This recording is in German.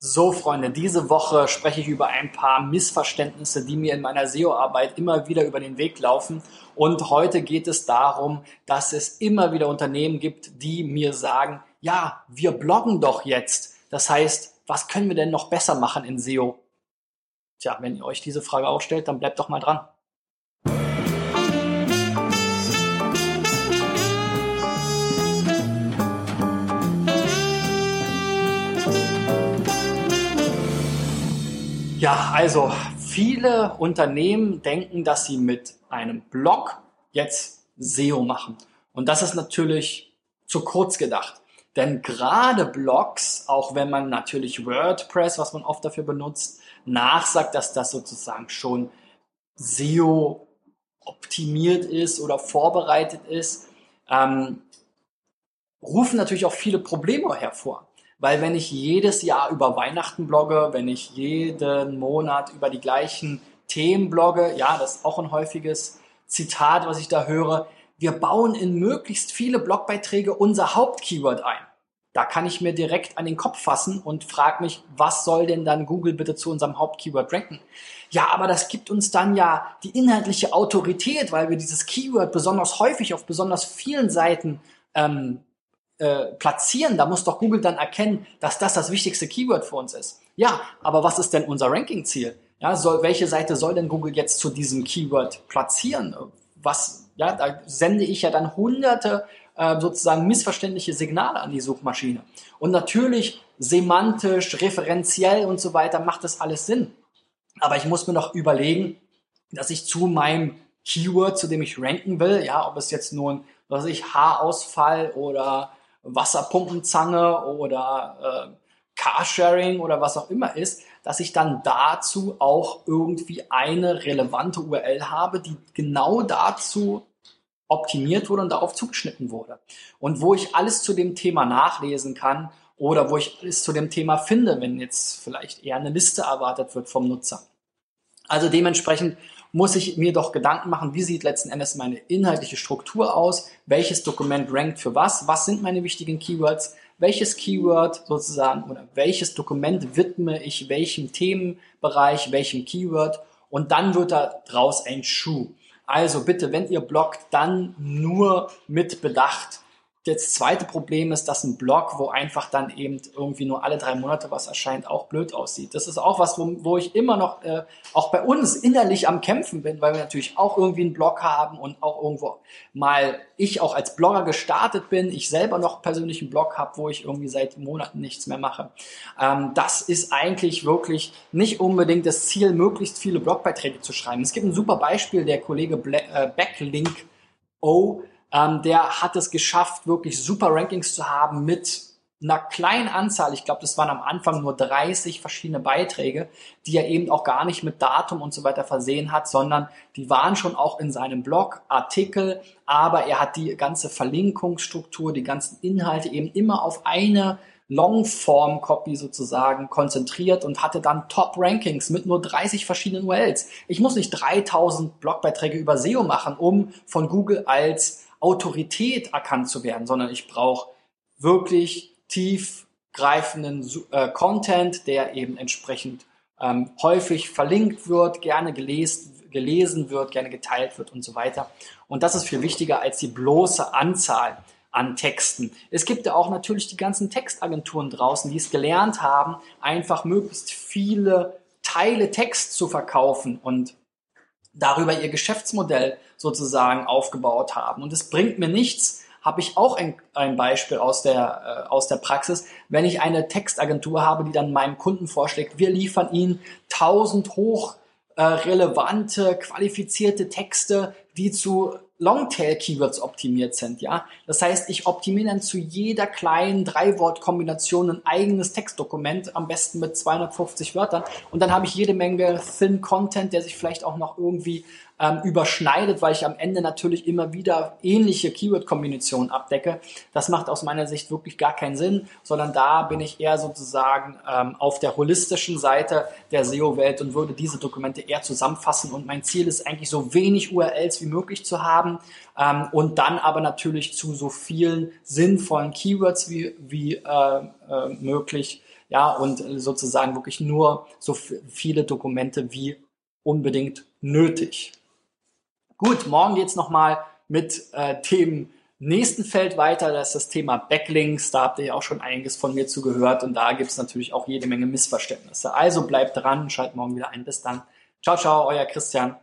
So, Freunde, diese Woche spreche ich über ein paar Missverständnisse, die mir in meiner SEO-Arbeit immer wieder über den Weg laufen. Und heute geht es darum, dass es immer wieder Unternehmen gibt, die mir sagen, ja, wir bloggen doch jetzt. Das heißt, was können wir denn noch besser machen in SEO? Tja, wenn ihr euch diese Frage auch stellt, dann bleibt doch mal dran. Ja, also viele Unternehmen denken, dass sie mit einem Blog jetzt SEO machen. Und das ist natürlich zu kurz gedacht. Denn gerade Blogs, auch wenn man natürlich WordPress, was man oft dafür benutzt, nachsagt, dass das sozusagen schon SEO optimiert ist oder vorbereitet ist, ähm, rufen natürlich auch viele Probleme hervor. Weil wenn ich jedes Jahr über Weihnachten blogge, wenn ich jeden Monat über die gleichen Themen blogge, ja, das ist auch ein häufiges Zitat, was ich da höre, wir bauen in möglichst viele Blogbeiträge unser Hauptkeyword ein. Da kann ich mir direkt an den Kopf fassen und frage mich, was soll denn dann Google bitte zu unserem Hauptkeyword ranken? Ja, aber das gibt uns dann ja die inhaltliche Autorität, weil wir dieses Keyword besonders häufig auf besonders vielen Seiten ähm, äh, platzieren, da muss doch Google dann erkennen, dass das das wichtigste Keyword für uns ist. Ja, aber was ist denn unser Ranking-Ziel? Ja, soll, welche Seite soll denn Google jetzt zu diesem Keyword platzieren? Was, ja, da sende ich ja dann hunderte äh, sozusagen missverständliche Signale an die Suchmaschine. Und natürlich semantisch, referenziell und so weiter macht das alles Sinn. Aber ich muss mir noch überlegen, dass ich zu meinem Keyword, zu dem ich ranken will, ja, ob es jetzt nun, was ich, Haarausfall oder Wasserpumpenzange oder äh, Carsharing oder was auch immer ist, dass ich dann dazu auch irgendwie eine relevante URL habe, die genau dazu optimiert wurde und darauf zugeschnitten wurde. Und wo ich alles zu dem Thema nachlesen kann oder wo ich es zu dem Thema finde, wenn jetzt vielleicht eher eine Liste erwartet wird vom Nutzer. Also dementsprechend muss ich mir doch Gedanken machen, wie sieht letzten Endes meine inhaltliche Struktur aus, welches Dokument rankt für was, was sind meine wichtigen Keywords, welches Keyword sozusagen oder welches Dokument widme ich welchem Themenbereich, welchem Keyword und dann wird da draus ein Schuh. Also bitte, wenn ihr bloggt, dann nur mit Bedacht. Das zweite Problem ist, dass ein Blog, wo einfach dann eben irgendwie nur alle drei Monate was erscheint, auch blöd aussieht. Das ist auch was, wo, wo ich immer noch, äh, auch bei uns innerlich am Kämpfen bin, weil wir natürlich auch irgendwie einen Blog haben und auch irgendwo mal ich auch als Blogger gestartet bin, ich selber noch persönlich einen Blog habe, wo ich irgendwie seit Monaten nichts mehr mache. Ähm, das ist eigentlich wirklich nicht unbedingt das Ziel, möglichst viele Blogbeiträge zu schreiben. Es gibt ein super Beispiel, der Kollege Bla äh, Backlink O, ähm, der hat es geschafft, wirklich super Rankings zu haben mit einer kleinen Anzahl, ich glaube, das waren am Anfang nur 30 verschiedene Beiträge, die er eben auch gar nicht mit Datum und so weiter versehen hat, sondern die waren schon auch in seinem Blog, Artikel, aber er hat die ganze Verlinkungsstruktur, die ganzen Inhalte eben immer auf eine Longform-Copy sozusagen konzentriert und hatte dann Top-Rankings mit nur 30 verschiedenen URLs. Ich muss nicht 3000 Blogbeiträge über SEO machen, um von Google als Autorität erkannt zu werden, sondern ich brauche wirklich tiefgreifenden äh, Content, der eben entsprechend ähm, häufig verlinkt wird, gerne gelesen, gelesen wird, gerne geteilt wird und so weiter. Und das ist viel wichtiger als die bloße Anzahl an Texten. Es gibt ja auch natürlich die ganzen Textagenturen draußen, die es gelernt haben, einfach möglichst viele Teile Text zu verkaufen und darüber ihr Geschäftsmodell sozusagen aufgebaut haben. Und es bringt mir nichts, habe ich auch ein, ein Beispiel aus der, äh, aus der Praxis, wenn ich eine Textagentur habe, die dann meinem Kunden vorschlägt, wir liefern ihnen 1000 hoch äh, relevante, qualifizierte Texte, die zu Longtail-Keywords optimiert sind, ja. Das heißt, ich optimiere dann zu jeder kleinen Drei-Wort-Kombination ein eigenes Textdokument, am besten mit 250 Wörtern. Und dann habe ich jede Menge Thin Content, der sich vielleicht auch noch irgendwie ähm, überschneidet, weil ich am Ende natürlich immer wieder ähnliche Keyword-Kombinationen abdecke. Das macht aus meiner Sicht wirklich gar keinen Sinn, sondern da bin ich eher sozusagen ähm, auf der holistischen Seite der SEO-Welt und würde diese Dokumente eher zusammenfassen. Und mein Ziel ist eigentlich so wenig URLs wie möglich zu haben ähm, und dann aber natürlich zu so vielen sinnvollen Keywords wie, wie äh, äh, möglich ja, und sozusagen wirklich nur so viele Dokumente wie unbedingt nötig. Gut, morgen geht's nochmal mit äh, dem nächsten Feld weiter. Das ist das Thema Backlinks. Da habt ihr ja auch schon einiges von mir zugehört und da gibt's natürlich auch jede Menge Missverständnisse. Also bleibt dran, schaltet morgen wieder ein. Bis dann. Ciao, ciao, euer Christian.